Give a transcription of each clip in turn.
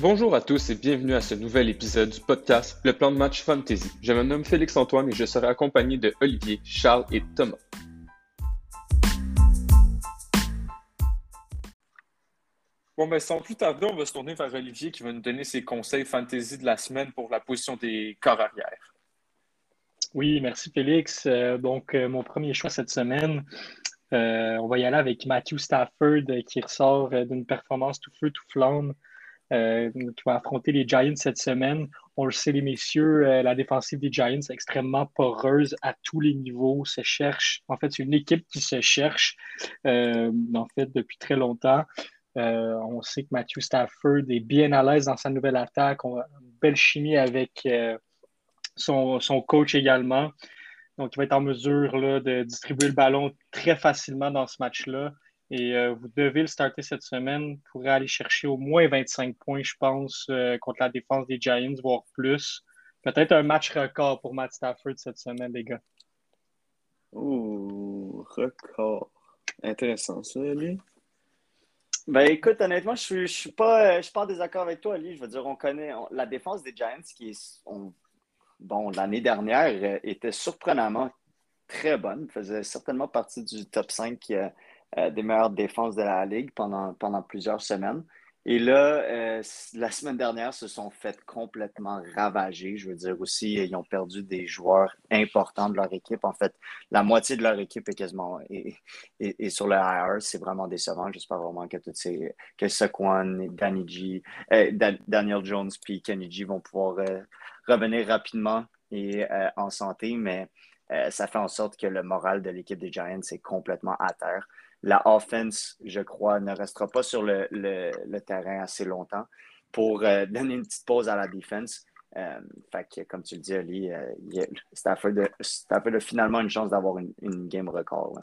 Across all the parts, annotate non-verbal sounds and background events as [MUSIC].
Bonjour à tous et bienvenue à ce nouvel épisode du podcast Le plan de match Fantasy. Je me nomme Félix-Antoine et je serai accompagné de Olivier, Charles et Thomas. Bon, ben sans plus tarder, on va se tourner vers Olivier qui va nous donner ses conseils fantasy de la semaine pour la position des corps arrière. Oui, merci Félix. Euh, donc, euh, mon premier choix cette semaine, euh, on va y aller avec Matthew Stafford qui ressort d'une performance tout feu, tout flamme euh, qui va affronter les Giants cette semaine. On le sait, les messieurs, euh, la défensive des Giants est extrêmement poreuse à tous les niveaux, se cherche. En fait, c'est une équipe qui se cherche, euh, en fait, depuis très longtemps. on sait que Matthew Stafford est bien à l'aise dans sa nouvelle attaque. On a une belle chimie avec son, coach également. Donc, il va être en mesure de distribuer le ballon très facilement dans ce match-là. Et euh, vous devez le starter cette semaine pour aller chercher au moins 25 points, je pense, euh, contre la défense des Giants, voire plus. Peut-être un match record pour Matt Stafford cette semaine, les gars. Ouh, record. Intéressant, ça, Ali. Ben écoute, honnêtement, je suis, je suis pas, je suis pas en désaccord avec toi, Ali. Je veux dire, on connaît la défense des Giants qui est, bon, l'année dernière euh, était surprenamment très bonne, faisait certainement partie du top 5 qui a euh, des meilleures défenses de la Ligue pendant, pendant plusieurs semaines. Et là, euh, la semaine dernière, se sont fait complètement ravager. Je veux dire aussi, ils ont perdu des joueurs importants de leur équipe. En fait, la moitié de leur équipe est quasiment sur le IR. C'est vraiment décevant. J'espère vraiment que toutes ces que Saquon, G, euh, Daniel Jones puis Kenny G vont pouvoir revenir rapidement et en santé. Mais ça fait en sorte que le moral de l'équipe des Giants est complètement à terre la offense, je crois, ne restera pas sur le, terrain assez longtemps pour euh, [LAUGHS] donner une petite pause à la défense. Euh, fait que, comme tu le dis, Ali, euh, Stafford, a finalement une chance d'avoir une, game record.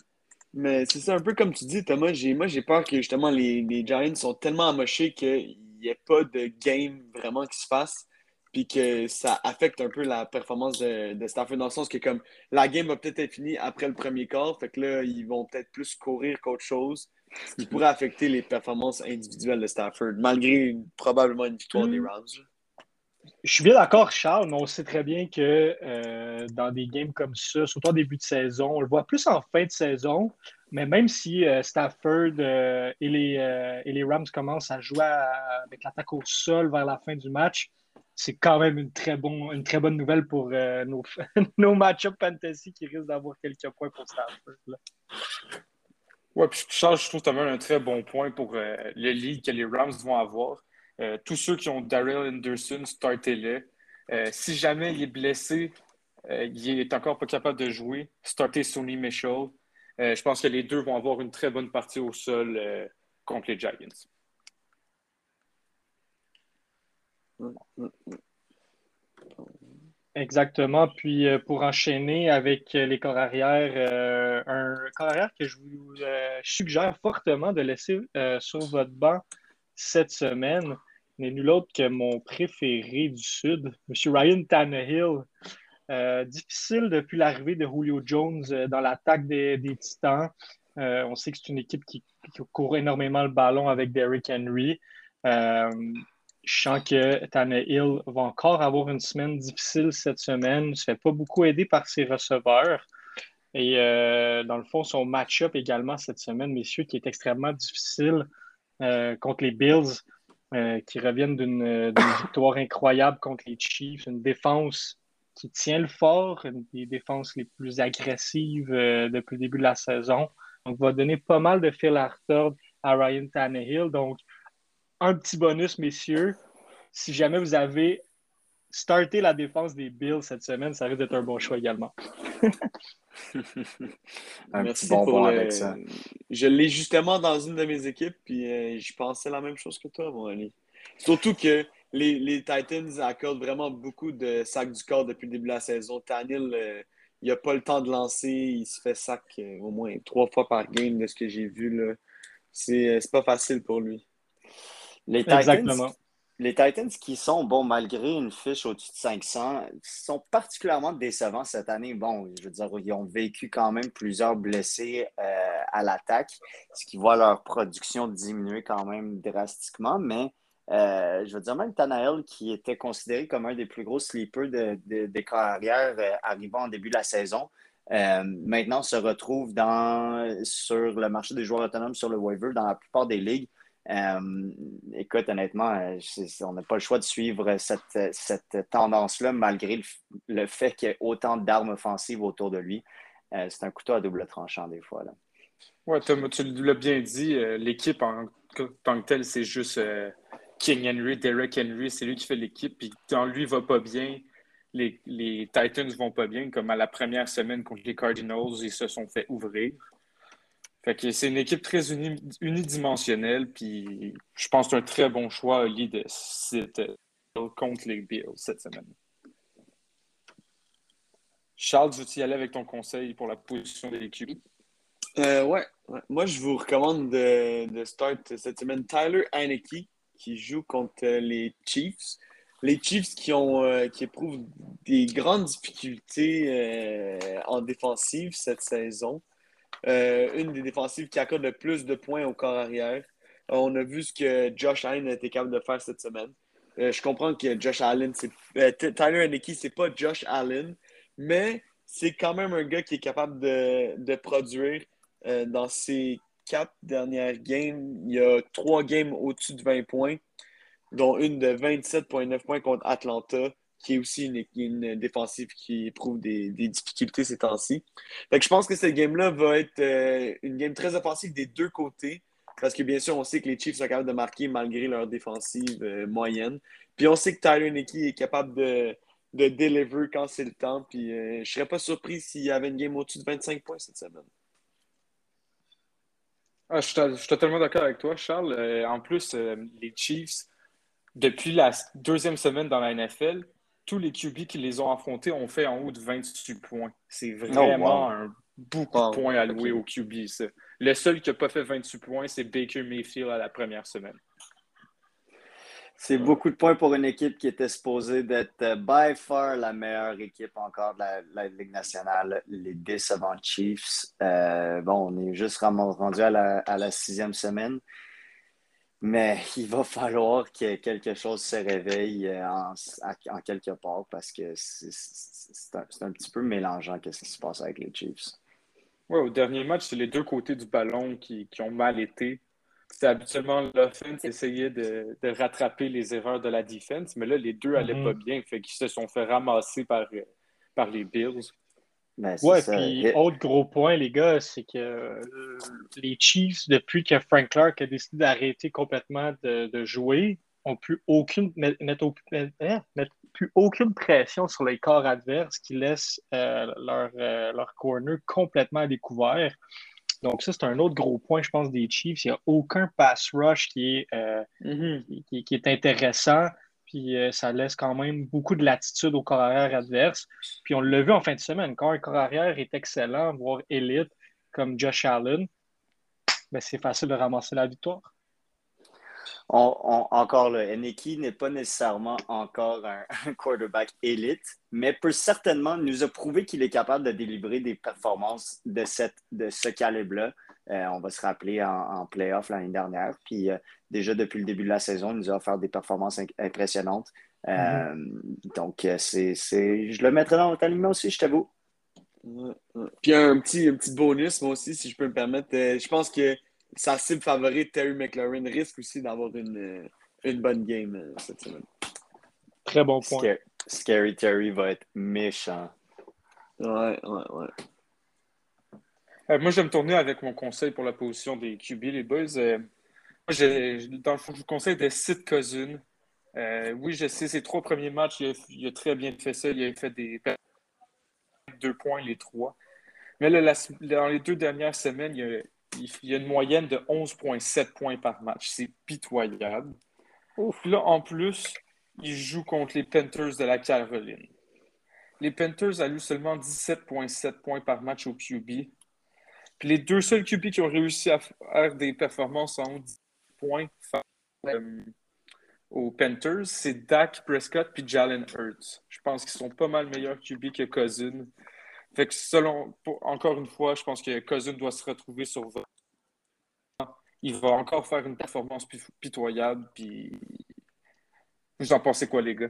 Mais c'est ça, un peu comme tu dis, Thomas. Moi, j'ai peur que justement les, les Giants sont tellement amochés qu'il n'y ait pas de game vraiment qui se fasse puis que ça affecte un peu la performance de, Stafford dans le sens que comme la game va peut-être être finie après le premier quart, fait que là, ils vont peut-être plus courir qu'autre chose, ce qui pourrait affecter les performances individuelles de Stafford, malgré probablement une victoire des mm. Rams. Je suis bien d'accord, Charles, mais on sait très bien que euh, dans des games comme ça, surtout en début de saison, on le voit plus en fin de saison, mais même si euh, Stafford euh, et, les, et les Rams commencent à jouer avec l'attaque au sol vers la fin du match, c'est quand même une très, bonne nouvelle pour euh, [LAUGHS] nos, match-up fantasy qui risquent d'avoir quelques points pour Stafford. Oui, puis Charles, je trouve que tu un très bon point pour euh, le lead que les Rams vont avoir. Euh, tous ceux qui ont Daryl Anderson, startez-le. si jamais il est blessé, il est encore pas capable de jouer, startez Sonny Mitchell. je pense que les deux vont avoir une très bonne partie au sol contre les Giants. Exactement. Puis euh, pour enchaîner avec euh, les corps arrière, euh, un corps arrière que je vous suggère fortement de laisser sur votre banc cette semaine n'est nul autre que mon préféré du Sud, [LAUGHS] M. Ryan Tannehill. difficile depuis l'arrivée de Julio Jones dans l'attaque des, Titans. on sait que c'est une équipe qui, qui, court énormément le ballon avec Derrick Henry. Je sens que Tannehill va encore avoir une semaine difficile cette semaine. Il ne se fait pas beaucoup aider par ses receveurs. Et euh, dans le fond, son match-up également cette semaine, messieurs, qui est extrêmement difficile euh, contre les Bills, euh, qui reviennent d'une [COUGHS] victoire incroyable contre les Chiefs. Une défense qui tient le fort, une des défenses les plus agressives depuis le début de la saison. Donc, va donner pas mal de fil à retordre à Ryan Tannehill. Donc, un petit bonus, messieurs. Si jamais vous avez starté la défense des Bills cette semaine, ça risque d'être un bon choix également. [LAUGHS] un Merci petit bonbon avec ça. Je l'ai justement dans une de mes équipes, puis euh, je pensais la même chose que toi, mon ami. Surtout que les, les, Titans accordent vraiment beaucoup de sacs du corps depuis le début de la saison. Tanil, euh, il n'a pas le temps de lancer. Il se fait sac euh, au moins trois fois par game de ce que j'ai vu. C'est pas facile pour lui. Les Titans, les Titans qui sont, bon, malgré une fiche au-dessus de 500, sont particulièrement décevants cette année. Bon, je veux dire, ils ont vécu quand même plusieurs blessés euh, à l'attaque, ce qui voit leur production diminuer quand même drastiquement, mais je veux dire, même Tanael, qui était considéré comme un des plus gros sleepers des carrières arrivant en début de la saison, maintenant se retrouve dans, sur le marché des joueurs autonomes sur le waiver dans la plupart des ligues. Euh, écoute, honnêtement, euh, on n'a pas le choix de suivre cette, tendance-là, malgré le, fait qu'il y ait autant d'armes offensives autour de lui. Euh, c'est un couteau à double tranchant, des fois. Ouais, Tom, tu l'as bien dit, l'équipe en tant que telle, c'est juste King Henry, Derek Henry, c'est lui qui fait l'équipe. Puis quand lui va pas bien, les, les Titans vont pas bien, comme à la première semaine contre les Cardinals, ils se sont fait ouvrir c'est une équipe très unidimensionnelle, puis je pense que c'est un très bon choix, Ali, de contre les Bills cette semaine. Charles, veux-tu y aller avec ton conseil pour la position de l'équipe? Euh, ouais. moi je vous recommande de, start cette semaine Tyler Heineke qui joue contre les Chiefs. Les Chiefs qui, ont, euh, qui éprouvent des grandes difficultés euh, en défensive cette saison. Euh, une des défensives qui accorde le plus de points au corps arrière. Euh, on a vu ce que Josh Allen a été capable de faire cette semaine. Euh, je comprends que Josh Allen, c'est Tyler Henneke, c'est pas Josh Allen, mais c'est quand même un gars qui est capable de, produire dans ses quatre dernières games. Il y a trois games au-dessus de 20 points, dont une de 27,9 points contre Atlanta qui est aussi une, défensive qui éprouve des, difficultés ces temps-ci. je pense que cette game-là va être euh, une game très offensive des deux côtés. Parce que bien sûr, on sait que les Chiefs sont capables de marquer malgré leur défensive euh, moyenne. Puis on sait que Tyler Nicky est capable de, de deliver quand c'est le temps. Puis euh, je serais pas surpris s'il y avait une game au-dessus de 25 points cette semaine. Ah, je, suis, totalement d'accord avec toi, Charles. en plus, les Chiefs, depuis la deuxième semaine dans la NFL, tous les QB qui les ont affrontés ont fait en haut de 28 points. C'est oh, vraiment un beaucoup de points alloués aux QB. Le seul qui n'a pas fait 28 points, c'est Baker Mayfield à la première semaine. C'est beaucoup de points pour une équipe qui était supposée d'être euh, by far la meilleure équipe encore de la, Ligue nationale, les décevants Chiefs. Euh, bon, on est juste rendu à la sixième semaine. Mais [LAUGHS] il va falloir que quelque chose se réveille euh, en, quelque part parce que c'est un, petit peu mélangeant ce qui se passe avec les Chiefs. Oui, au dernier match, c'est les deux côtés du ballon qui, ont mal été. C'était habituellement l'offense essayait de, de, rattraper les erreurs de la défense, mais là, les deux n'allaient pas mm-hmm. bien. Fait qu'ils se sont fait ramasser par, par les Bills. Ben, ouais, puis autre gros point, les gars, c'est que euh, les Chiefs, depuis que Frank Clark a décidé d'arrêter complètement de, jouer, n'ont plus aucune, hein, plus aucune pression sur les corps adverses qui laissent euh, leur, euh, leur corner complètement à découvert. Donc, ça, c'est un autre gros point, je pense, des Chiefs. Il n'y a aucun pass rush qui est, mm-hmm. qui, est intéressant puis euh, ça laisse quand même beaucoup de latitude au corps arrière adverse. Puis on l'a vu en fin de semaine, quand un corps arrière est excellent, voire élite, comme Josh Allen, ben, c'est facile de ramasser la victoire. encore le Eneki n'est pas nécessairement encore [LAUGHS] un, quarterback élite, mais peut certainement nous a prouvé qu'il est capable de délivrer des performances de, cette, de ce calibre-là. Euh, on va se rappeler en, playoff l'année dernière. Puis euh, déjà depuis le début de la saison, il nous a offert des performances impressionnantes. Euh, mm-hmm. Donc, c'est, je le mettrai dans notre alignement aussi, je t'avoue. Puis un petit, un petit bonus, moi aussi, si je peux me permettre. je pense que sa cible favorite, Terry McLaurin, risque aussi d'avoir une, une bonne game cette semaine. Très bon point. Scary Terry va être méchant. Ouais, ouais, ouais. Euh, moi, je vais me tourner avec mon conseil pour la position des QB, les boys. Euh, moi, dans le fond, je vous conseille de sit Cousin. Euh, oui, je sais, ses trois premiers matchs, il a, très bien fait ça. Il a fait des deux points, les trois. Mais là, dans les deux dernières semaines, il y a, une moyenne de 11,7 points par match. C'est pitoyable. Là, en plus, il joue contre les Panthers de la Caroline. Les Panthers allouent seulement 17,7 points par match au QB. Puis les deux seuls QB qui ont réussi à faire des performances en 10 points euh, aux Panthers, c'est Dak Prescott puis Jalen Hurts. Je pense qu'ils sont pas mal meilleurs QB que Cousin. Fait que selon, encore une fois, je pense que Cousin doit se retrouver sur il va encore faire une performance pitoyable, puis Vous en pensez quoi, les gars?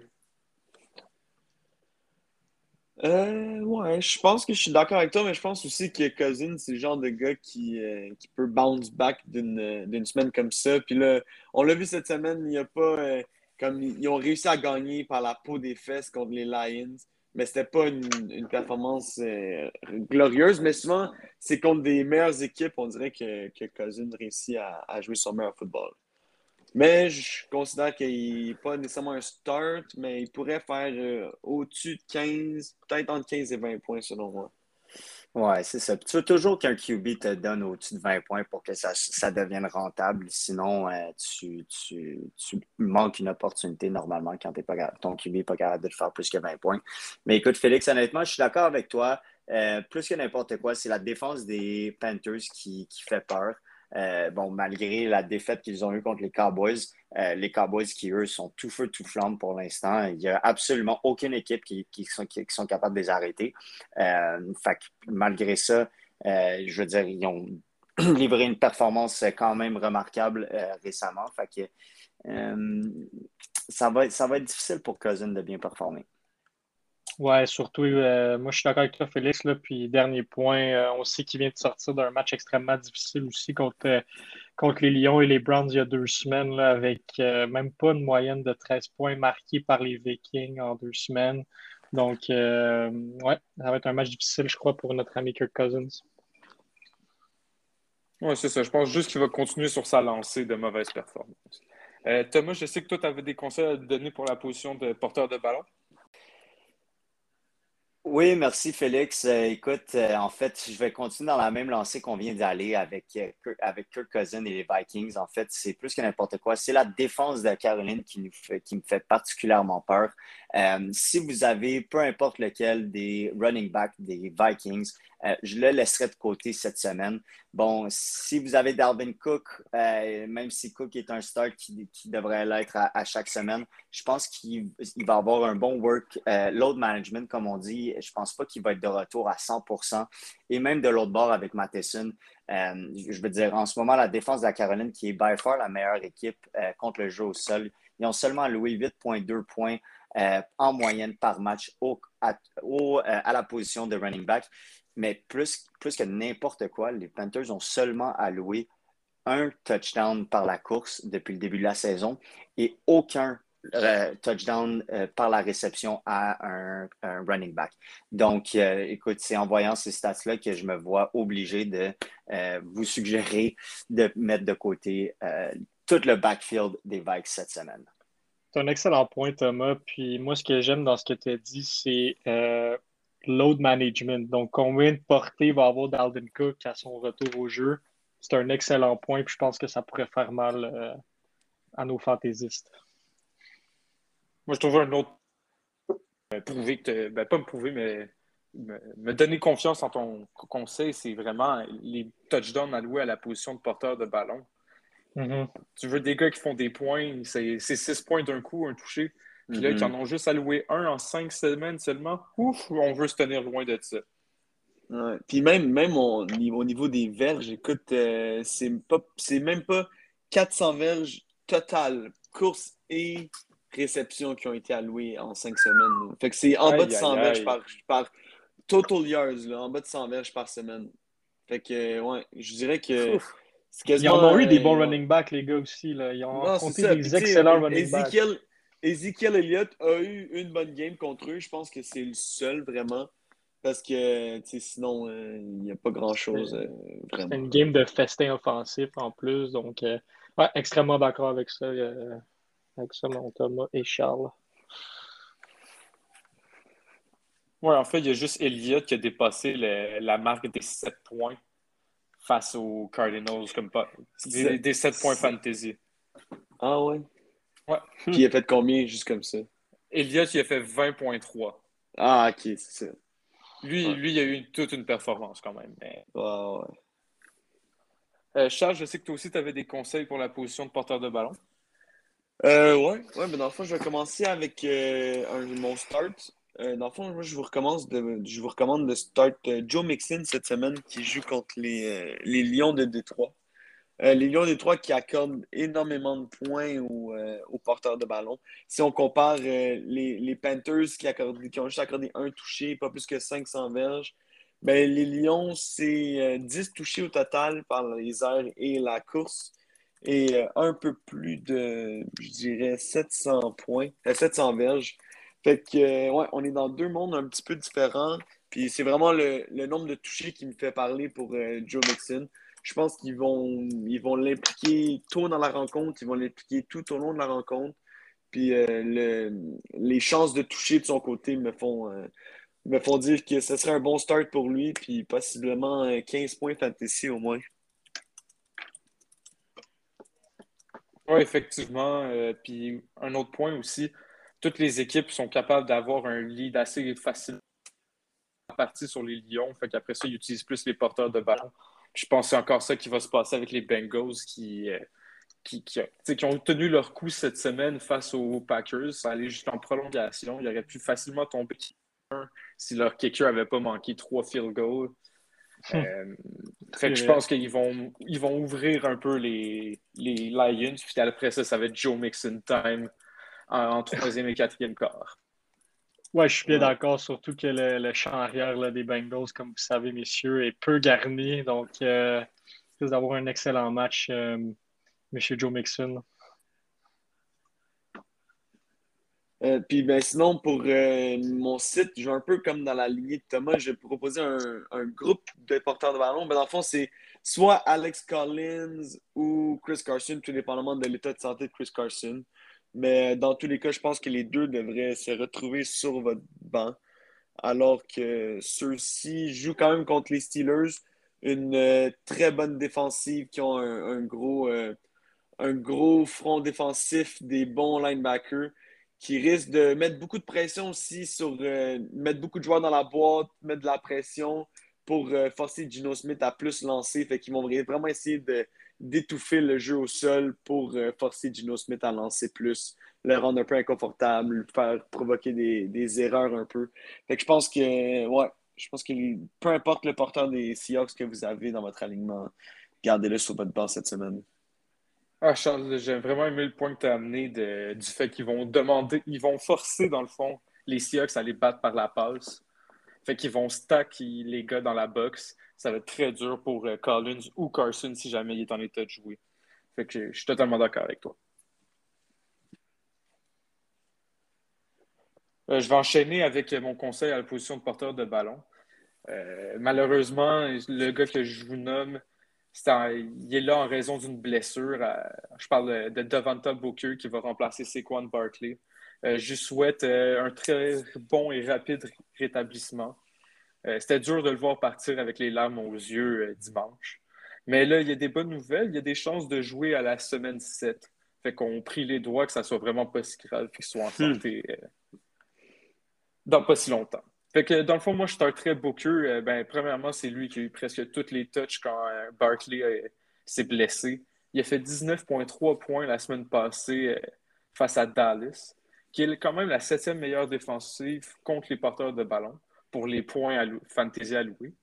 Euh, ouais, je pense que je suis d'accord avec toi, mais je pense aussi que Cousins, c'est le genre de gars qui, euh, qui peut bounce back d'une d'une semaine comme ça. Puis là, on l'a vu cette semaine, il n'y a pas. euh, comme ils ont réussi à gagner par la peau des fesses contre les Lions, mais c'était pas une, une performance euh, glorieuse. Mais souvent, c'est contre des meilleures équipes, on dirait que, que Cousins réussit à, à jouer son meilleur football. Mais je considère qu'il n'est pas nécessairement un start, mais il pourrait faire euh, au-dessus de 15, peut-être entre 15 et 20 points selon moi. Ouais, c'est ça. Tu veux toujours qu'un QB te donne au-dessus de 20 points pour que ça, ça devienne rentable. Sinon, euh, tu, tu, tu manques une opportunité normalement quand t'es pas, ton QB n'est pas capable de te faire plus que 20 points. Mais écoute, Félix, honnêtement, je suis d'accord avec toi. Euh, plus que n'importe quoi, c'est la défense des Panthers qui, qui fait peur. Euh, bon, malgré la défaite qu'ils ont eue contre les Cowboys, euh, les Cowboys qui, eux, sont tout feu, tout flamme pour l'instant. Il n'y a absolument aucune équipe qui, sont, qui, sont capables de les arrêter. Euh, fait que malgré ça, je veux dire, ils ont [CLEARS THROAT] livré une performance quand même remarquable récemment. Fait que ça, va, ça va être difficile pour Cousin de bien performer. Ouais, surtout, euh, moi je suis d'accord avec toi, Félix. Là, puis, dernier point, euh, on sait qu'il vient de sortir d'un match extrêmement difficile aussi contre, euh, contre les Lions et les Browns il y a deux semaines, là, avec euh, même pas une moyenne de 13 points marqués par les Vikings en deux semaines. Donc, euh, ouais, ça va être un match difficile, je crois, pour notre ami Kirk Cousins. Oui, c'est ça. Je pense juste qu'il va continuer sur sa lancée de mauvaise performance. Euh, Thomas, je sais que toi, tu avais des conseils à donner pour la position de porteur de ballon. Oui, merci Félix. Euh, écoute, euh, en fait, je vais continuer dans la même lancée qu'on vient d'aller avec, euh, avec Kirk Cousin et les Vikings. En fait, c'est plus que n'importe quoi. C'est la défense de Caroline qui, nous fait, qui me fait particulièrement peur. Si vous avez, peu importe lequel des running backs des Vikings, euh, je le laisserai de côté cette semaine. Bon, si vous avez Dalvin Cook, euh, même si Cook est un start qui, devrait l'être à, chaque semaine, je pense qu'il il va avoir un bon work euh, load management, comme on dit. Je pense pas qu'il va être de retour à 100% Et même de l'autre bord avec Matheson, je veux dire, en ce moment, la défense de la Caroline, qui est by far la meilleure équipe contre le jeu au sol, ils ont seulement alloué 8,2 points euh, en moyenne par match au, euh, à la position de running back. Mais plus, plus que n'importe quoi, les Panthers ont seulement alloué un touchdown par la course depuis le début de la saison et aucun euh, touchdown par la réception à un, un running back. Donc, écoute, c'est en voyant ces stats-là que je me vois obligé de vous suggérer de mettre de côté tout le backfield des Vikes cette semaine. C'est un excellent point, Thomas. Puis moi, ce que j'aime dans ce que tu as dit, c'est euh, load management. Donc, combien de portées va avoir Dalvin Cook à son retour au jeu? C'est un excellent point, puis je pense que ça pourrait faire mal euh, à nos fantaisistes. Moi, je trouve un autre. euh, Prouver que ben, pas me prouver, mais me donner confiance en ton conseil, c'est vraiment les touchdowns alloués à la position de porteur de ballon. Mhm. Tu veux des gars qui font des points, c'est c'est six points d'un coup, un touché. Puis là, qui en ont juste alloué un en cinq semaines seulement, ouf, on veut se tenir loin de ça. Ouais. Puis même, même au, au niveau des verges, écoute, euh, c'est pas, c'est même pas 400 verges total, course et réception qui ont été allouées en 5 semaines. là. Fait que c'est en Aïe, bas de 100 aïe, verges aïe. par, par total yards, là, en bas de 100 verges par semaine. Fait que, ouais, je dirais que Ouf. Ils en ont eu des euh, bons ont- running backs, les gars aussi. Là. Ils ont Non, compté ça. Des excellents running backs. Ezekiel, Ezekiel Elliott a eu une bonne game contre eux. Je pense que c'est le seul vraiment. Parce que sinon, euh, il n'y a pas grand-chose euh, C'est vraiment. une game de festin offensif en plus. Donc, euh, ouais, extrêmement d'accord avec ça, euh, avec ça, mon Thomas et Charles. Ouais, en fait, il y a juste Elliott qui a dépassé le- la marque des 7 points face aux Cardinals, comme pas. Des, des 7 points fantasy. Ah ouais? Ouais. Puis il a fait combien juste comme ça? Elliott, il a fait 20.3. Ah, ok, c'est ça. Lui, Ouais. lui, il a eu toute une performance quand même. Mais... Ouais, ouais. Euh, Charles, je sais que toi aussi, tu avais des conseils pour la position de porteur de ballon. Euh, ouais, ouais, mais dans le fond, je vais commencer avec euh, un, mon start. Euh, dans le fond, moi, je vous de, je vous recommande de start euh, Joe Mixon cette semaine qui joue contre les, euh, les Lions de Détroit. Les Lions des Trois qui accordent énormément de points aux, porteurs de ballon. Si on compare les, Panthers qui, qui, ont juste accordé un touché, pas plus que 500 verges, ben, les Lions, c'est 10 touchés au total par les airs et la course et un peu plus de, je dirais, 700 points, 700 verges. Fait que, ouais, on est dans deux mondes un petit peu différents. Puis c'est vraiment le, nombre de touchés qui me fait parler pour euh, Joe Mixon. Je pense qu'ils vont ils vont l'impliquer tôt dans la rencontre, ils vont l'impliquer tout au long de la rencontre. Puis euh, les chances de toucher de son côté me font, euh, me font dire que ce serait un bon start pour lui, puis possiblement 15 points fantasy au moins. Oui, effectivement. puis un autre point aussi, toutes les équipes sont capables d'avoir un lead assez facile partie sur les Lions. Fait qu'après ça, ils utilisent plus les porteurs de ballon. je pense que c'est encore ça qui va se passer avec les Bengals qui, euh, qui, qui, ont tenu leur coup cette semaine face aux Packers. Ça allait juste en prolongation. Ils auraient pu facilement tomber si leur kicker n'avait pas manqué trois field goals. Hum. Euh, fait que je pense qu'ils vont, ils vont ouvrir un peu les, les Lions. Puis après ça, ça va être Joe Mixon time en troisième et quatrième quart. Ouais, je suis bien d'accord, surtout que le, champ arrière des Bengals, comme vous savez, messieurs, est peu garni. Donc, euh, risque d'avoir un excellent match, euh, monsieur Joe Mixon. Euh, puis ben, sinon, pour euh, mon site, je vais un peu comme dans la lignée de Thomas, je vais proposer un, un groupe de porteurs de ballon. Ben, dans le fond, c'est soit Alex Collins ou Chris Carson, tout dépendamment de l'état de santé de Chris Carson. Mais dans tous les cas, je pense que les deux devraient se retrouver sur votre banc. Alors que ceux-ci jouent quand même contre les Steelers, une euh, très bonne défensive qui ont un, gros, euh, un gros front défensif, des bons linebackers qui risquent de mettre beaucoup de pression aussi sur euh, mettre beaucoup de joueurs dans la boîte, mettre de la pression pour forcer Gino Smith à plus lancer. Fait qu'ils vont vraiment essayer de d'étouffer le jeu au sol pour euh, forcer Gino Smith à lancer plus, le rendre un peu inconfortable, faire provoquer des, erreurs un peu. Fait que je pense que, ouais, je pense que peu importe le porteur des Seahawks que vous avez dans votre alignement, gardez-le sur votre banc cette semaine. Ah, Charles, j'ai vraiment aimé le point que tu as amené du fait qu'ils vont demander, ils vont forcer, dans le fond, les Seahawks à les battre par la passe. Fait qu'ils vont stack les gars dans la boxe ça va être très dur pour euh, Collins ou Carson si jamais il est en état de jouer. Fait que je suis totalement d'accord avec toi. Euh, je vais enchaîner avec mon conseil à la position de porteur de ballon. Euh, malheureusement, le gars que je vous nomme, il est là en raison d'une blessure. je parle de, Devonta Booker qui va remplacer Saquon Barkley. Je souhaite un très bon et rapide rétablissement. Euh, c'était dur de le voir partir avec les larmes aux yeux euh, dimanche. Mais là, il y a des bonnes nouvelles. Il y a des chances de jouer à la semaine 7. Fait qu'on prie les doigts que ça soit vraiment pas si grave qu'il soit en hmm. santé euh, dans pas si longtemps. Fait que dans le fond, moi, je starterais Booker. ben, premièrement, c'est lui qui a eu presque toutes les touches quand Barkley s'est blessé. Il a fait 19,3 points la semaine passée face à Dallas, qui est quand même la septième meilleure défensive contre les porteurs de ballon pour les points à fantasy alloués.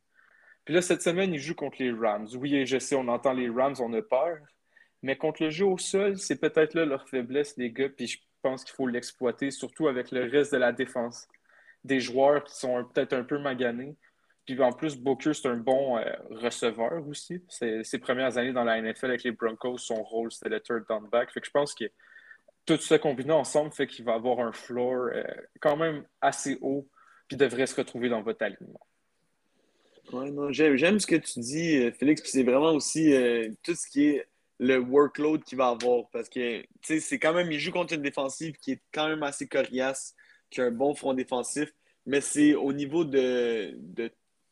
Puis là, cette semaine, ils jouent contre les Rams. Oui, je sais, on entend les Rams, on a peur. Mais contre le jeu au sol, c'est peut-être là leur faiblesse, les gars. Puis je pense qu'il faut l'exploiter, surtout avec le reste de la défense. Des joueurs qui sont peut-être un peu maganés. Puis en plus, Booker, c'est un bon euh, receveur aussi. Ses premières années dans la NFL avec les Broncos, son rôle, c'était le third down back. Fait que je pense que tout ça combiné ensemble fait qu'il va avoir un floor euh, quand même assez haut devrait se retrouver dans votre alignement. j'aime, ce que tu dis, euh, Félix, puis c'est vraiment aussi euh, tout ce qui est le workload qu'il va avoir. Parce que c'est quand même, il joue contre une défensive qui est quand même assez coriace, qui a un bon front défensif, mais c'est au niveau de, de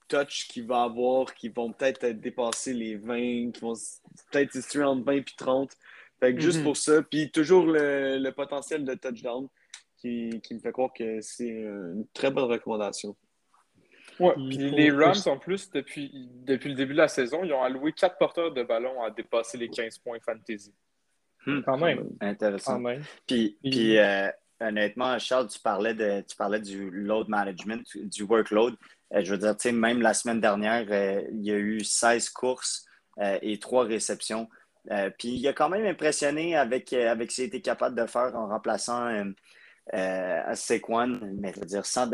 touch qu'il va avoir, qui vont peut-être dépasser les 20, qui vont peut-être se entre 20 et 30. Fait juste mm-hmm. pour ça, puis toujours le, le potentiel de touchdown qui, me fait croire que c'est une très bonne recommandation. Ouais, puis les Rams, en plus, depuis, depuis le début de la saison, ils ont alloué quatre porteurs de ballon à dépasser les 15 points fantasy. Hmm. Quand même. Intéressant. Puis, puis euh, honnêtement, Charles, tu parlais, de, tu parlais du load management, du workload. Euh, je veux dire, même la semaine dernière, euh, il y a eu 16 courses et 3 réceptions. Euh, puis il a quand même impressionné avec, avec ce qu'il était capable de faire en remplaçant euh, Saquon, mais je veux dire, sans.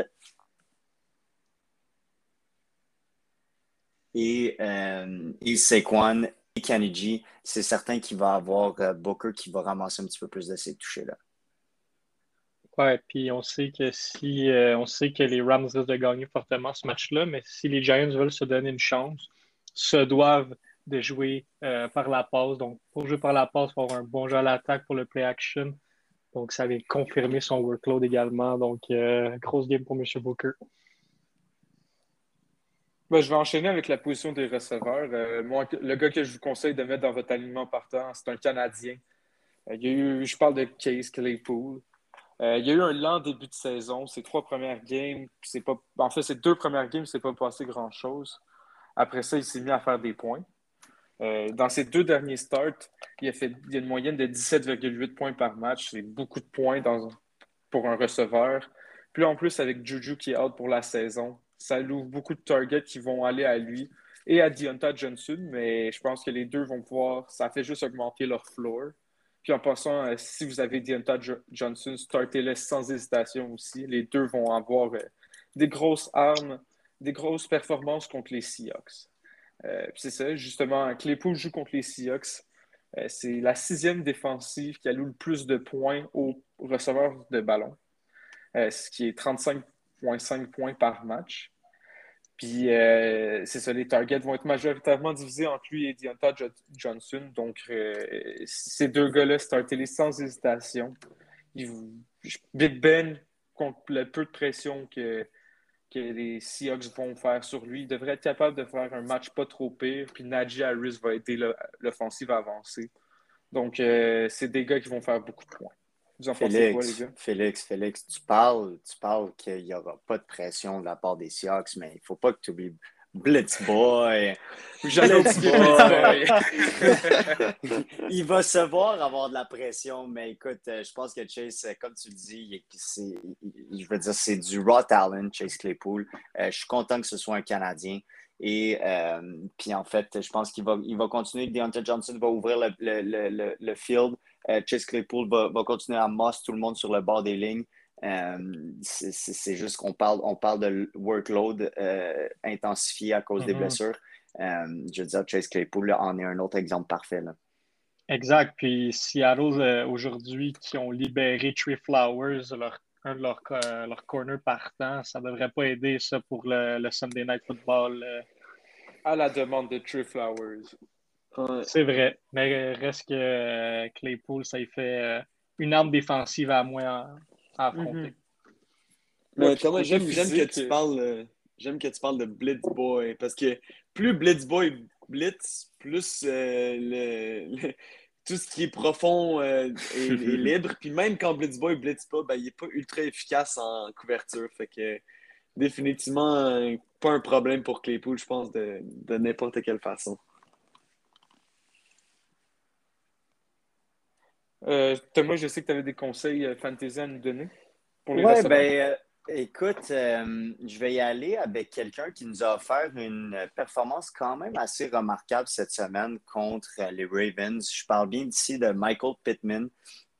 Et, et Saquon et c'est certain qu'il va avoir Booker qui va ramasser un petit peu plus de ces touchés-là. Ouais, puis on sait que si on sait que les Rams risquent de gagner fortement ce match-là, mais si les Giants veulent se donner une chance, se doivent de jouer euh, par la passe. Donc, pour jouer par la passe, il faut avoir un bon jeu à l'attaque pour le play action. Donc, ça vient confirmer son workload également. Donc, euh, grosse game pour M. Booker. Ben, je vais enchaîner avec la position des receveurs. Euh, moi, le gars que je vous conseille de mettre dans votre alignement partant, c'est un Canadien. il y a eu, je parle de Case Claypool. il y a eu un lent début de saison. Ses trois premières games, c'est pas, en fait, ses deux premières games, c'est pas passé grand-chose. Après ça, il s'est mis à faire des points. Euh, dans ses deux derniers starts, il a fait a une moyenne de 17,8 points par match. C'est beaucoup de points pour un receveur. Puis en plus, avec Juju qui est out pour la saison, ça ouvre beaucoup de targets qui vont aller à lui et à Deonta Johnson, mais je pense que les deux vont pouvoir, ça fait juste augmenter leur floor. Puis en passant, euh, si vous avez Deonta Johnson, startez-le sans hésitation aussi. Les deux vont avoir euh, des grosses armes, des grosses performances contre les Seahawks. Euh, c'est ça, justement, Claypool joue contre les Seahawks. Euh, c'est la sixième défensive qui alloue le plus de points aux receveurs de ballon, euh, ce qui est 35,5 points par match. Puis, c'est ça, les targets vont être majoritairement divisés entre lui et Deontay Johnson. Donc, ces deux gars-là, startez-les sans hésitation. Big Ben, contre le peu de pression que que les Seahawks vont faire sur lui. Il devrait être capable de faire un match pas trop pire. Puis Najee Harris va aider l'offensive à avancer. Donc, euh, c'est des gars qui vont faire beaucoup de points. Vous en Félix, quoi, les gars? Félix, Félix, tu parles, tu parles qu'il n'y aura pas de pression de la part des Seahawks, mais il ne faut pas que tu oublies Blitzboy. Blitzboy. [LAUGHS] il va se voir avoir de la pression, mais écoute, euh, je pense que Chase, euh, comme tu le dis, je veux dire, c'est du raw talent, Chase Claypool. Euh, je suis content que ce soit un Canadien. Et puis en fait, je pense qu'il va, il va continuer. Deontay Johnson va ouvrir le, le, le, field. Chase Claypool va, va, continuer à moss tout le monde sur le bord des lignes. Euh, c'est juste qu'on parle, on parle de workload euh, intensifié à cause des mm-hmm. blessures. Euh, je veux dire, Chase Claypool en est un autre exemple parfait. Exact. Puis Seattle, aujourd'hui, qui ont libéré Tree Flowers, leur, un de leurs leur corner partant, ça ne devrait pas aider ça pour le, Sunday Night Football. À la demande de Tree Flowers. C'est vrai. Mais reste que Claypool, ça y fait une arme défensive à moins affronter. Thomas, j'aime que, tu parles. Euh, j'aime que tu parles de Blitzboy parce que plus Blitzboy blitz, plus euh, le, [LAUGHS] tout ce qui est profond euh, est, [LAUGHS] libre. Puis même quand Blitzboy blitz pas, ben, il n'est pas ultra efficace en couverture. Fait que définitivement pas un problème pour Claypool, je pense, de, de n'importe quelle façon. Euh, Thomas, je sais que tu avais des conseils euh, fantasy à nous donner pour les Oui, ben, euh, écoute, je vais y aller avec quelqu'un qui nous a offert une performance quand même assez remarquable cette semaine contre les Ravens. Je parle bien d'ici de Michael Pittman.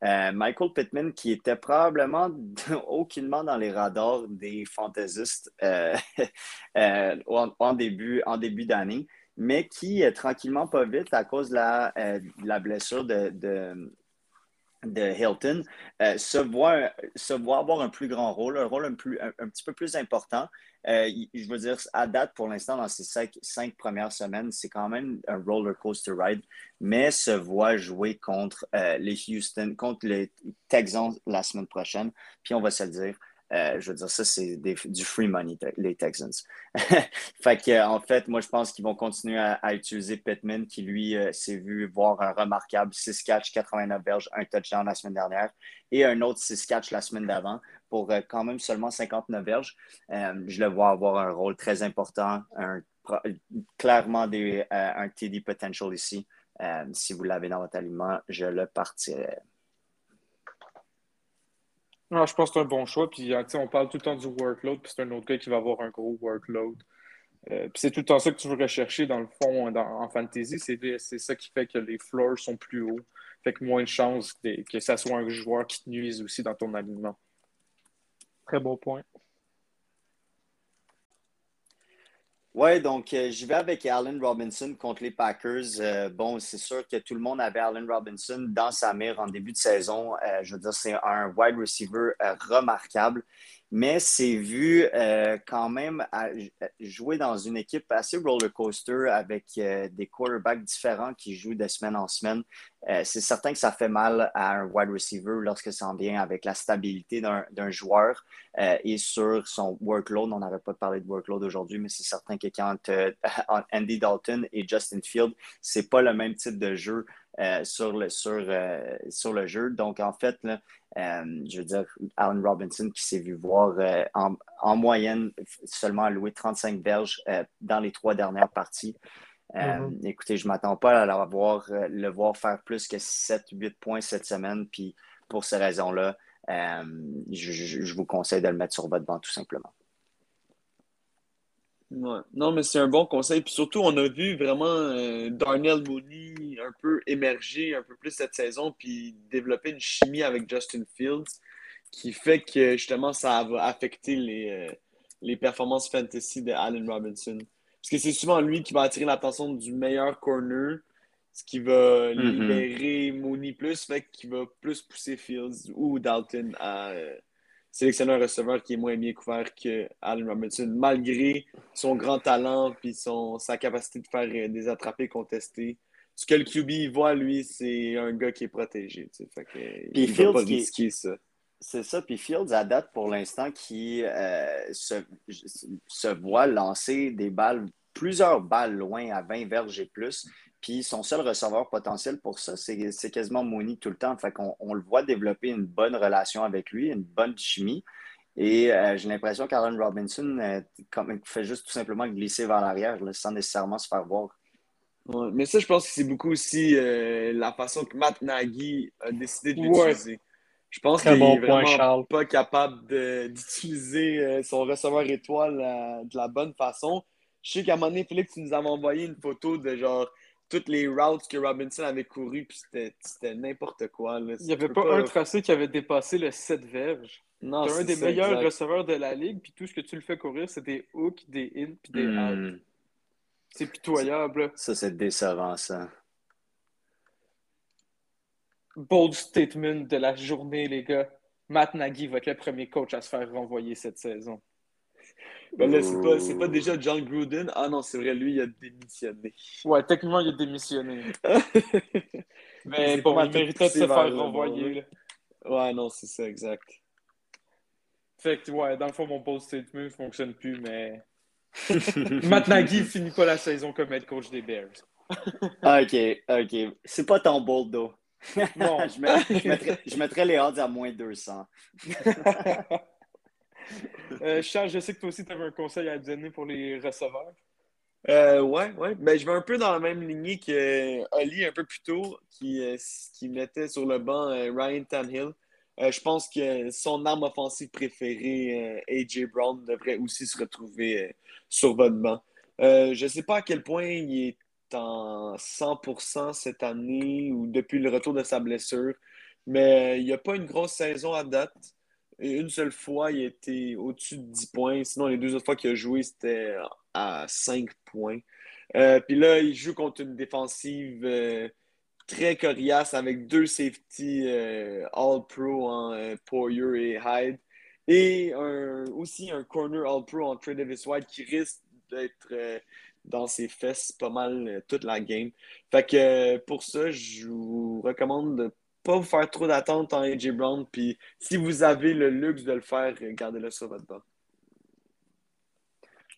Michael Pittman, qui était probablement [LAUGHS] aucunement dans les radars des fantaisistes [LAUGHS] en, début, en début d'année, mais qui, tranquillement, pas vite, à cause de la, la blessure de, de Hilton euh, se, voit, se voit avoir un plus grand rôle, un rôle un, plus, un, petit peu plus important. Euh, je veux dire, à date, pour l'instant, dans ces cinq, premières semaines, c'est quand même un roller coaster ride, mais se voit jouer contre euh, les Houston, contre les Texans la semaine prochaine. Puis on va se le dire, euh, je veux dire, ça, c'est du free money, les Texans. [LAUGHS] fait que, en fait, moi, je pense qu'ils vont continuer à, utiliser Pittman, qui, lui, euh, s'est vu voir un remarquable 6 catch, 89 verges, un touchdown la semaine dernière et un autre 6 catch la semaine d'avant pour euh, quand même seulement 59 verges. je le vois avoir un rôle très important, clairement un TD potential ici. si vous l'avez dans votre aliment, je le partirai. Non, je pense que c'est un bon choix. Puis, on parle tout le temps du workload, puis c'est un autre gars qui va avoir un gros workload. Euh, c'est tout le temps ça que tu veux rechercher dans le fond en fantasy. C'est ça qui fait que les floors sont plus hauts. Fait que moins de chances que, que ça soit un joueur qui te nuise aussi dans ton alignement. Très beau point. Oui, donc euh, j'y vais avec Allen Robinson contre les Packers. Euh, bon, c'est sûr que tout le monde avait Allen Robinson dans sa mire en début de saison. Euh, je veux dire, c'est un wide receiver remarquable mais c'est vu euh, quand même à jouer dans une équipe assez roller coaster avec euh, des quarterbacks différents qui jouent de semaine en semaine. Euh, c'est certain que ça fait mal à un wide receiver lorsque ça en vient avec la stabilité d'un joueur et sur son workload. On n'avait pas parlé de workload aujourd'hui, mais c'est certain que quand [LAUGHS] Andy Dalton et Justin Field, c'est pas le même type de jeu sur, le, sur, sur le jeu. Donc, en fait, là, euh, je veux dire, Allen Robinson qui s'est vu voir euh, en, moyenne seulement allouer 35 verges euh, dans les trois dernières parties. Mm-hmm. Écoutez, je ne m'attends pas à le voir faire plus que 7-8 points cette semaine. Puis pour ces raisons-là, je, vous conseille de le mettre sur votre banc tout simplement. Non, mais c'est un bon conseil. Puis surtout, on a vu vraiment euh, Darnell Mooney un peu émerger un peu plus cette saison, puis développer une chimie avec Justin Fields qui fait que justement ça va affecter les, euh, les performances fantasy de Allen Robinson. Parce que c'est souvent lui qui va attirer l'attention du meilleur corner, ce qui va mm-hmm. libérer Mooney plus, fait qu'il va plus pousser Fields ou Dalton à. Euh, sélectionner un receveur qui est moins bien couvert que Allen Robinson, malgré son grand talent et sa capacité de faire euh, des attrapés contestés. Ce que le QB voit, lui, c'est un gars qui est protégé. Fait que, il pas risquer ça. C'est ça. Puis Fields, à date, pour l'instant, qui euh, se, se, voit lancer des balles, plusieurs balles loin à 20 verges et plus. Puis son seul receveur potentiel pour ça, c'est quasiment Mooney tout le temps. Fait qu'on on le voit développer une bonne relation avec lui, une bonne chimie. Et euh, j'ai l'impression qu'Aaron Robinson euh, fait juste tout simplement glisser vers l'arrière sans nécessairement se faire voir. mais ça, je pense que c'est beaucoup aussi euh, la façon que Matt Nagy a décidé de l'utiliser. Je pense qu'il n'est vraiment pas capable d'utiliser son receveur étoile de la bonne façon. Je sais qu'à un moment donné, Félix, tu nous avais envoyé une photo de genre toutes les routes que Robinson avait courues, puis c'était n'importe quoi. Il n'y avait pas, un tracé qui avait dépassé le 7 verges. Non, c'est un des meilleurs receveurs de la ligue, puis tout ce que tu le fais courir, c'est des hooks, des in, puis des out. C'est pitoyable. Ça, c'est décevant, ça. Bold statement de la journée, les gars. Matt Nagy va être le premier coach à se faire renvoyer cette saison. Ben là, c'est pas, pas, déjà John Gruden? Ah non, c'est vrai, lui, il a démissionné. Ouais, techniquement, il a démissionné. [LAUGHS] Mais bon, il méritait de se faire renvoyer. Ouais, non, c'est ça, exact. Fait que, ouais, dans le fond, mon post statement ne fonctionne plus, mais. [LAUGHS] Matt Nagy finit pas la saison comme head coach des Bears. Ah, ok, ok. C'est pas ton bold, though. Non. [LAUGHS] je, mettrais, je, mettrais, les odds à moins 200. [LAUGHS] Euh, Charles, je sais que toi aussi, tu avais un conseil à donner pour les receveurs. Euh, ouais, ouais. Ben, je vais un peu dans la même lignée que Ali un peu plus tôt, qui, euh, qui mettait sur le banc euh, Ryan Tanhill. je pense que son arme offensive préférée, AJ Brown, devrait aussi se retrouver sur votre banc. je ne sais pas à quel point il est en 100% cette année ou depuis le retour de sa blessure, mais il n'y a pas une grosse saison à date. Une seule fois, il était au-dessus de 10 points. Sinon, les deux autres fois qu'il a joué, c'était à 5 points. Euh, puis là, il joue contre une défensive euh, très coriace avec deux safety euh, All-Pro en Poyer et Hyde. Et aussi un corner All-Pro en Trey Davis White qui risque d'être dans ses fesses pas mal toute la game. Fait que pour ça, je vous recommande de pas vous faire trop d'attente en AJ Brown. Puis si vous avez le luxe de le faire, gardez-le sur votre banc.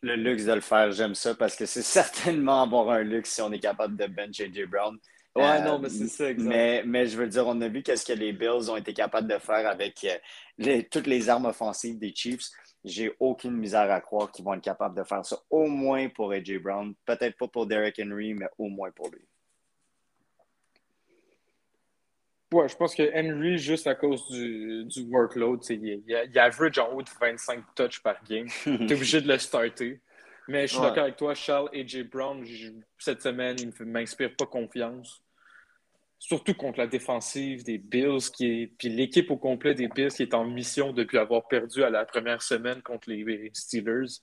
Le luxe de le faire, j'aime ça parce que c'est [LAUGHS] certainement avoir un luxe si on est capable de bench AJ Brown. Ouais, non, mais c'est ça, exact. Mais, mais, je veux dire, on a vu qu'est-ce que les Bills ont été capables de faire avec euh, toutes les armes offensives des Chiefs. J'ai aucune misère à croire qu'ils vont être capables de faire ça, au moins pour AJ Brown. Peut-être pas pour Derrick Henry, mais au moins pour lui. Ouais, je pense que Henry, juste à cause du, du workload, il, il, il, average en haut de 25 touches par game. [LAUGHS] Tu es obligé de le starter. Mais je suis d'accord avec toi, Charles et J. Brown, cette semaine, il ne m'inspire pas confiance. Surtout contre la défensive des Bills, qui est, puis l'équipe au complet des Bills qui est en mission depuis avoir perdu à la première semaine contre les Steelers.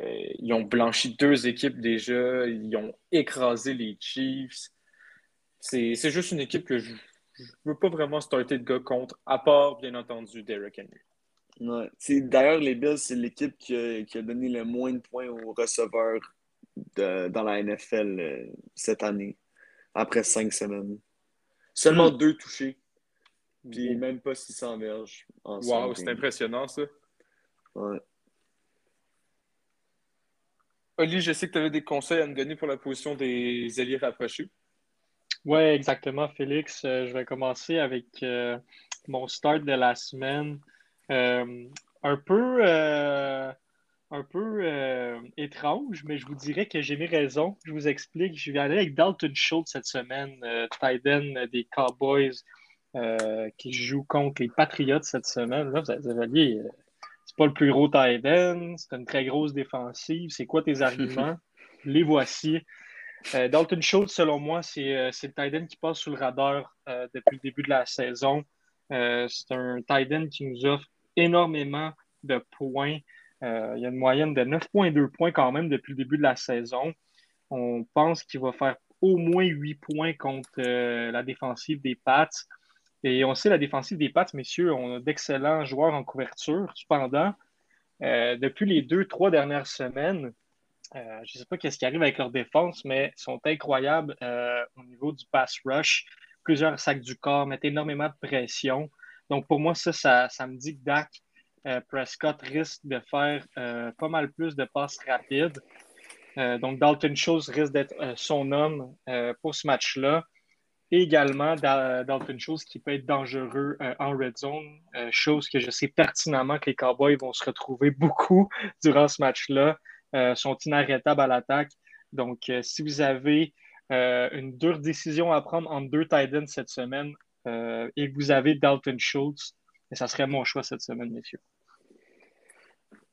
Euh, ils ont blanchi deux équipes déjà, ils ont écrasé les Chiefs. C'est juste une équipe que je ne veux pas vraiment starter de gars contre, à part, bien entendu, Derrick Henry. D'ailleurs, les Bills, c'est l'équipe qui, a, donné le moins de points aux receveurs dans la NFL euh, cette année, après cinq semaines. Seulement deux touchés, puis même pas 600 verges. Wow, c'est impressionnant ça. Ouais. Oli, je sais que tu avais des conseils à me donner pour la position des alliés rapprochés. Oui, exactement, Félix. Euh, je vais commencer avec euh, mon start de la semaine. Euh, un peu, un peu étrange, mais je vous dirais que j'ai mes raisons. Je vous explique. Je vais aller avec Dalton Schultz cette semaine, tight des Cowboys, qui joue contre les Patriots cette semaine. Là, vous allez pas le plus gros end, c'est une très grosse défensive. C'est quoi tes [LAUGHS] arguments? Les voici. Euh, Dalton Schultz, selon moi, c'est euh, le tight qui passe sous le radar euh, depuis le début de la saison. c'est un tight end qui nous offre énormément de points. il y a une moyenne de 9,2 points quand même depuis le début de la saison. On pense qu'il va faire au moins 8 points contre la défensive des Pats. Et on sait la défensive des Pats, messieurs, on a d'excellents joueurs en couverture. Cependant, depuis les deux, trois dernières semaines, euh, je ne sais pas qu'est-ce qui arrive avec leur défense, mais ils sont incroyables euh, au niveau du pass rush. Plusieurs sacs du corps mettent énormément de pression. Donc, pour moi, ça, ça, me dit que Dak Prescott risque de faire pas mal plus de passes rapides. donc, Dalton Schultz risque d'être son homme pour ce match-là également Dalton Schultz qui peut être dangereux euh, en red zone, euh, chose que je sais pertinemment que les Cowboys vont se retrouver beaucoup [LAUGHS] durant ce match-là, euh, sont inarrêtables à l'attaque. Donc, si vous avez une dure décision à prendre entre deux Titans cette semaine et que vous avez Dalton Schultz, ça serait mon choix cette semaine, messieurs.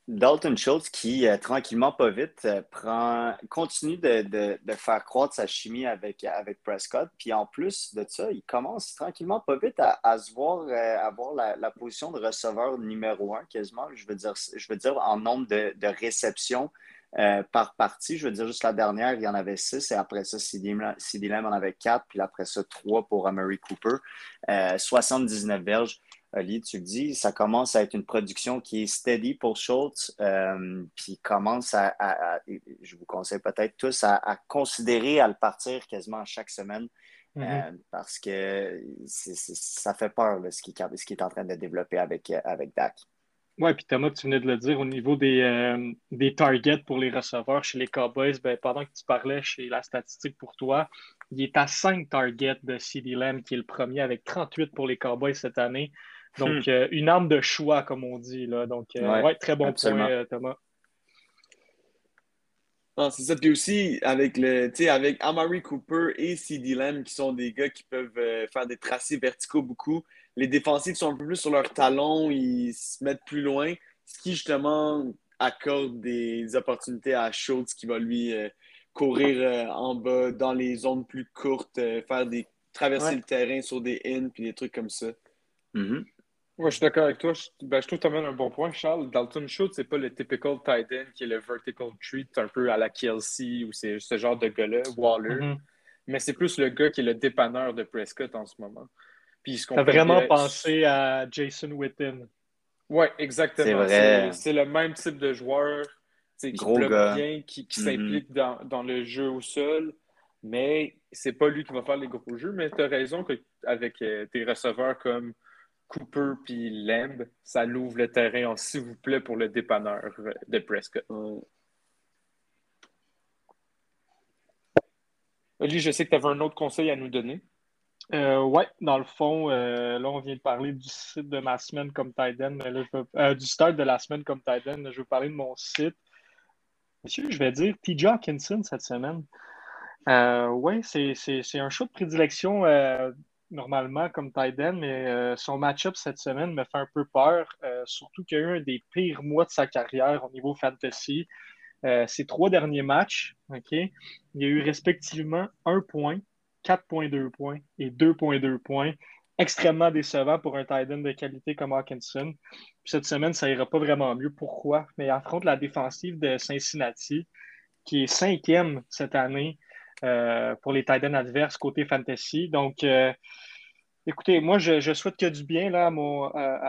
Dalton Schultz qui, euh, tranquillement, pas vite, euh, prend, continue de, faire croître sa chimie avec, Prescott. Puis en plus de ça, il commence tranquillement pas vite à, se voir euh, avoir la, position de receveur numéro un, quasiment. Je veux dire, je veux en nombre de, réceptions par partie. Je veux dire, juste la dernière, il y en avait six. Et après ça, CD Lamb en avait quatre. Puis après ça, trois pour Murray Cooper. 79 verges. Ali, tu le dis, ça commence à être une production qui est steady pour Schultz, euh, puis commence à, je vous conseille peut-être tous à, considérer à le partir quasiment chaque semaine, euh, mm-hmm. parce que ça fait peur ce qu'il qui est en train de développer avec, avec Dak. Oui, puis Thomas, tu venais de le dire, au niveau des, euh, des targets pour les receveurs chez les Cowboys, ben, pendant que tu parlais chez la statistique pour toi, il est à 5 targets de CD Lamb, qui est le premier avec 38 pour les Cowboys cette année. Donc, hmm. euh, une arme de choix, comme on dit. Là. Donc, euh, ouais, très bon point, euh, Thomas. c'est ça. Puis aussi, avec, le, avec Amari Cooper et CD Lamb, qui sont des gars qui peuvent faire des tracés verticaux beaucoup, les défensifs sont un peu plus sur leurs talons, ils se mettent plus loin, ce qui justement accorde des opportunités à Schultz qui va lui courir en bas dans les zones plus courtes, faire des traverser le terrain sur des ins puis des trucs comme ça. Mm-hmm. Oui, je suis d'accord avec toi. Je, ben, je trouve que tu amènes un bon point, Charles. Dalton Schultz, c'est pas le typical tight end qui est le vertical treat, un peu à la Kelsey ou c'est ce genre de gars-là, Waller. Mm-hmm. Mais c'est plus le gars qui est le dépanneur de Prescott en ce moment. Puis ce vraiment pensé à Jason Witten. Oui, exactement. C'est le même type de joueur qui bloque bien, qui, mm-hmm. s'implique dans, dans, le jeu au sol. Mais c'est pas lui qui va faire les gros jeux. Mais tu as raison qu'avec euh, tes receveurs comme Cooper puis Lamb, ça l'ouvre le terrain en s'il vous plaît pour le dépanneur de Prescott. Oli, je sais que tu avais un autre conseil à nous donner. Euh, oui, dans le fond, euh, là, on vient de parler du site de ma semaine comme Titan, mais là, je veux, euh, du start de la semaine comme Titan. Je veux parler de mon site. Monsieur, je vais dire TJ Hawkinson cette semaine. oui, c'est un show de prédilection normalement comme tight mais euh, son match-up cette semaine me fait un peu peur, euh, surtout qu'il a eu un des pires mois de sa carrière au niveau fantasy. Euh, ces trois derniers matchs, il y a eu respectivement 1 point, 4.2 points et 2.2 points. Extrêmement décevant pour un tight end de qualité comme Hawkinson. cette semaine, ça ira pas vraiment mieux. Pourquoi? Mais il affronte la défensive de Cincinnati, qui est cinquième cette année pour les tight ends adverses côté fantasy. Donc, euh, Écoutez, moi, je, souhaite que du bien là, à, mon, euh,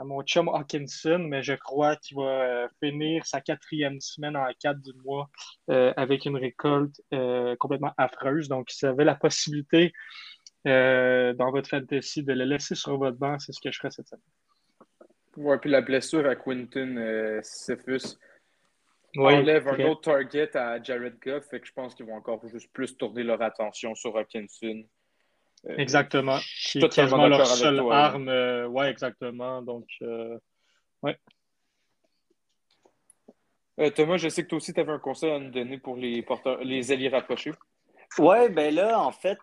à mon chum Hawkinson, mais je crois qu'il va euh, finir sa quatrième semaine en quatre du mois euh, avec une récolte complètement affreuse. Donc, si vous avez la possibilité dans votre fantasy de le laisser sur votre banc, c'est ce que je ferai cette semaine. Oui, puis la blessure à Quinton Cephus enlève un autre target à Jared Goff, fait que je pense qu'ils vont encore juste plus tourner leur attention sur Hawkinson. Euh, exactement. C'est quasiment leur seule arme. Euh, ouais, exactement. Donc, euh, ouais. Thomas, je sais que toi aussi, tu avais un conseil à nous donner pour les, porteurs, les alliés rapprochés. Oui, ben là, en fait,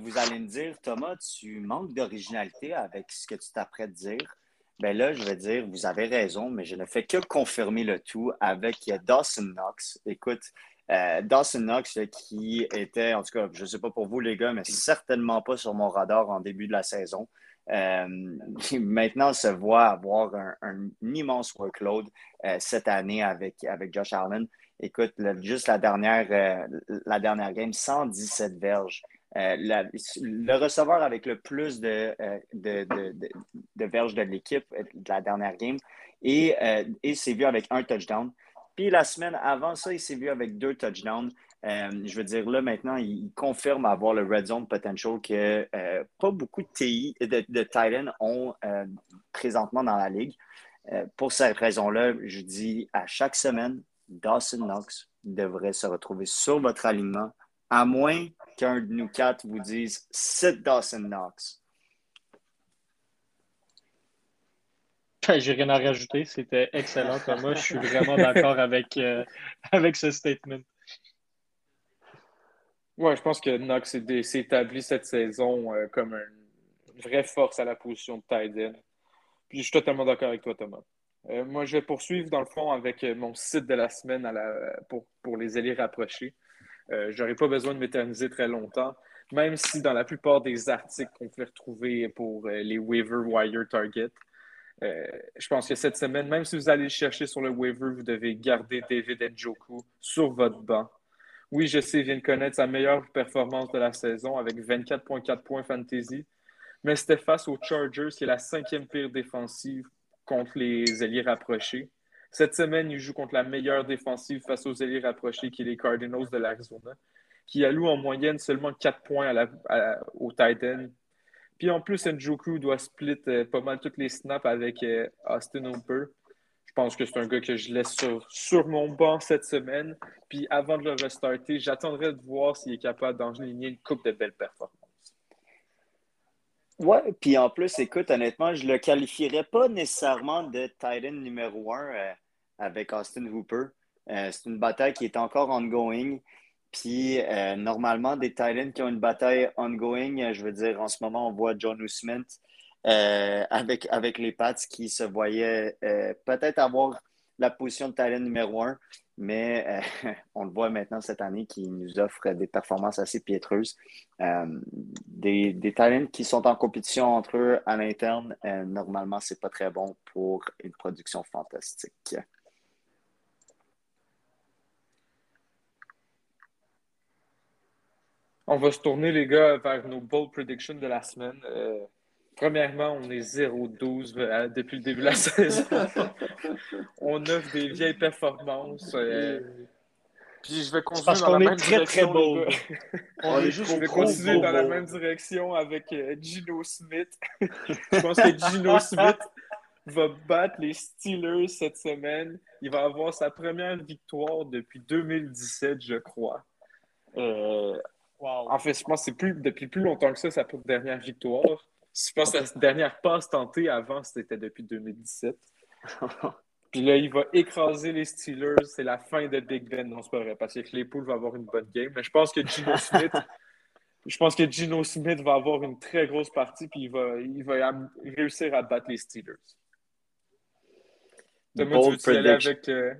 vous allez me dire, Thomas, tu manques d'originalité avec ce que tu t'apprêtes de dire. Ben là, je vais dire, vous avez raison, mais je ne fais que confirmer le tout avec Dawson Knox. Écoute, euh, Dawson Knox, qui était, en tout cas, je ne sais pas pour vous les gars, mais certainement pas sur mon radar en début de la saison. Euh, [LAUGHS] maintenant se voit avoir un, immense workload euh, cette année avec, avec Josh Allen. Écoute, juste la dernière, la dernière game, 117 verges. Le receveur avec le plus de, de, de verges de l'équipe de la dernière game et, et c'est vu avec un touchdown. Puis la semaine avant ça, il s'est vu avec deux touchdowns. Euh, je veux dire, là, maintenant, il, confirme avoir le red zone potential que euh, pas beaucoup de TI, de, de ont euh, présentement dans la ligue. pour cette raison-là, je dis à chaque semaine, Dawson Knox devrait se retrouver sur votre alignement, à moins qu'un de nous quatre vous dise c'est Dawson Knox. J'ai rien à rajouter. C'était excellent, Thomas. Je suis vraiment d'accord avec, euh, avec ce statement. Oui, je pense que Knox s'est établi cette saison euh, comme une vraie force à la position de tight Puis je suis totalement d'accord avec toi, Thomas. Euh, moi, je vais poursuivre dans le fond avec mon site de la semaine à la, pour, pour les alliés rapprochés. Je n'aurai pas besoin de m'éterniser très longtemps, même si dans la plupart des articles qu'on peut retrouver pour les waiver wire target, euh, je pense que cette semaine, même si vous allez le chercher sur le waiver, vous devez garder David Njoku sur votre banc. Oui, je sais, il vient de connaître sa meilleure performance de la saison avec 24,4 points fantasy, mais c'était face aux Chargers, qui est la cinquième pire défensive contre les alliés rapprochés. Cette semaine, il joue contre la meilleure défensive face aux alliés rapprochés, qui est les Cardinals de l'Arizona, qui allouent en moyenne seulement 4 points au tight end puis en plus, Njoku doit split euh, pas mal toutes les snaps avec euh, Austin Hooper. Je pense que c'est un gars que je laisse sur, mon banc cette semaine. Puis avant de le restarter, j'attendrai de voir s'il est capable d'enligner une coupe de belles performances. Ouais, puis en plus, écoute, honnêtement, je le qualifierais pas nécessairement de Titan numéro un euh, avec Austin Hooper. c'est une bataille qui est encore ongoing. Puis, euh, normalement, des Titans qui ont une bataille ongoing, euh, je veux dire, en ce moment, on voit John Smith euh, avec, avec les Pats qui se voyaient peut-être avoir la position de Titan numéro un, mais [LAUGHS] on le voit maintenant cette année qui nous offre des performances assez piétreuses. des, des Titans qui sont en compétition entre eux à l'interne, normalement, c'est pas très bon pour une production fantastique. On va se tourner, les gars, vers nos bold predictions de la semaine. Euh, premièrement, on est 0-12 euh, depuis le début de la [LAUGHS] saison. on offre des vieilles performances. Euh, puis je vais continuer dans la même très, direction. Très [LAUGHS] on est juste je vais continuer dans la même direction avec Gino Smith. [LAUGHS] je pense que Gino Smith va battre les Steelers cette semaine. Il va avoir sa première victoire depuis 2017, je crois. En fait, je pense que c'est plus, depuis plus longtemps que ça, sa dernière victoire. Je pense que sa dernière passe tentée avant, c'était depuis 2017. [LAUGHS] Puis là, il va écraser les Steelers. C'est la fin de Big Ben. Non, c'est pas vrai, parce que Claypool va avoir une bonne game. Mais je pense que Gino [LAUGHS] Smith, je pense que Gino Smith va avoir une très grosse partie, puis il va, il va réussir à battre les Steelers. Thomas, tu veux aller avec euh,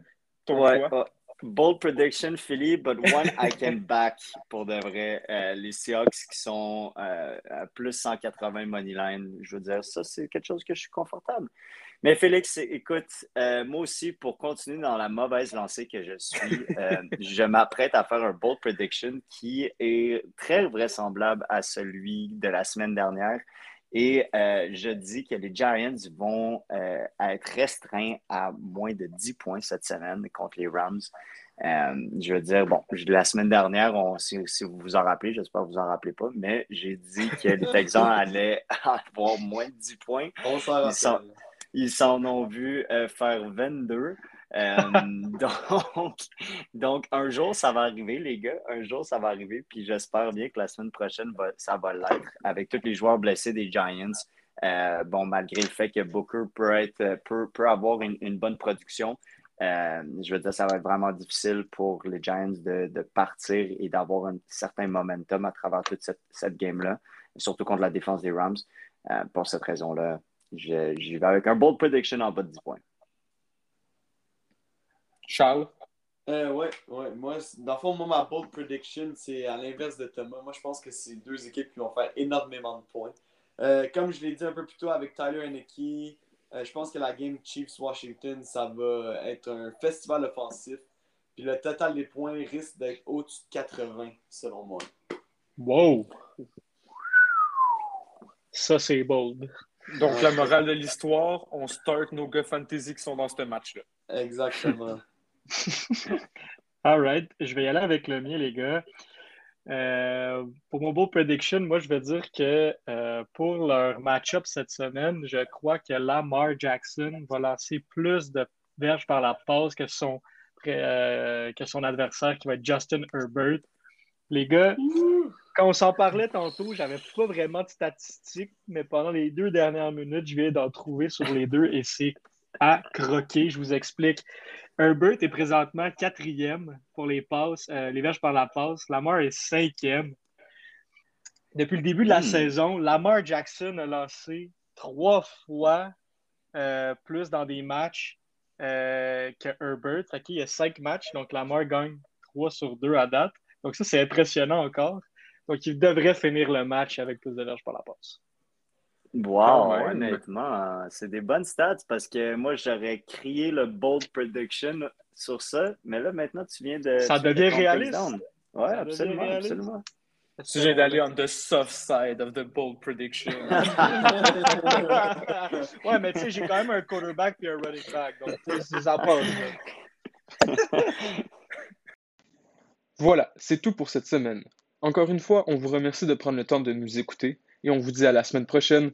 ton Ouais, choix? Bold prediction, Philly, but one I can [LAUGHS] back pour de vrai. Euh, les Seahawks qui sont euh, à plus 180 money line, je veux dire, ça, c'est quelque chose que je suis confortable. Mais Félix, écoute, euh, moi aussi, pour continuer dans la mauvaise lancée que je suis, [LAUGHS] je m'apprête à faire un bold prediction qui est très vraisemblable à celui de la semaine dernière. Et euh, je dis que les Giants vont euh, être restreints à moins de 10 points cette semaine contre les Rams. Euh, je veux dire, bon, la semaine dernière, on- si, si vous vous en rappelez, j'espère que vous vous en rappelez pas, mais j'ai dit que les Texans [LAUGHS] allaient avoir moins de 10 points. On Ils sont- rappelle. Ils s'en ont vu faire 22. Euh, [LAUGHS] donc, donc, un jour, ça va arriver, les gars. Un jour, ça va arriver. Puis j'espère bien que la semaine prochaine, ça va l'être avec tous les joueurs blessés des Giants. Euh, bon, malgré le fait que Booker peut, être, euh, peut, peut avoir une, une bonne production, je veux dire, ça va être vraiment difficile pour les Giants de, de partir et d'avoir un certain momentum à travers toute cette, cette game-là, surtout contre la défense des Rams. Pour cette raison-là, j'y vais avec un bold prediction en bas de 10 points. Charles? Euh, ouais, ouais. Moi, dans le fond, moi, ma bold prediction, c'est à l'inverse de Thomas. Moi, je pense que c'est deux équipes qui vont faire énormément de points. Euh, comme je l'ai dit un peu plus tôt avec Tyler Henneke, euh, je pense que la game Chiefs-Washington, ça va être un festival offensif. Puis le total des points risque d'être au-dessus de 80, selon moi. Wow! Ça, c'est bold. Donc, la morale de l'histoire, on start nos gars fantasy qui sont dans ce match-là. Exactement. [LAUGHS] All right. Je vais y aller avec le mien, les gars. Euh, pour mon beau prediction, moi, je vais dire que euh, pour leur match-up cette semaine, je crois que Lamar Jackson va lancer plus de verges par la passe que son, euh, que son adversaire qui va être Justin Herbert. Les gars, quand on s'en parlait tantôt, j'avais pas vraiment de statistiques, mais pendant les deux dernières minutes, je viens d'en trouver sur les deux et c'est à croquer. Je vous explique. Herbert est présentement quatrième pour les passes, euh, les verges par la passe. Lamar est cinquième. Depuis le début de la Hmm. saison, Lamar Jackson a lancé trois fois euh, plus dans des matchs euh, que Herbert. Fait qu'il y a cinq matchs, donc Lamar gagne trois sur deux à date. Donc ça, c'est impressionnant encore. Donc il devrait finir le match avec plus de verges par la passe. Wow, honnêtement, c'est des bonnes stats parce que moi, j'aurais crié le bold prediction sur ça, mais là, maintenant, tu viens de. Ça de devient calm réaliste. things down. Ouais, Ça devient absolument, réaliste. absolument. Tu viens d'aller on the soft side of the bold prediction. [LAUGHS] [LAUGHS] ouais, mais tu sais, j'ai quand même un quarterback et un running back. Donc, c'est ça passe. là. [LAUGHS] Voilà, c'est tout pour cette semaine. Encore une fois, on vous remercie de prendre le temps de nous écouter et on vous dit à la semaine prochaine.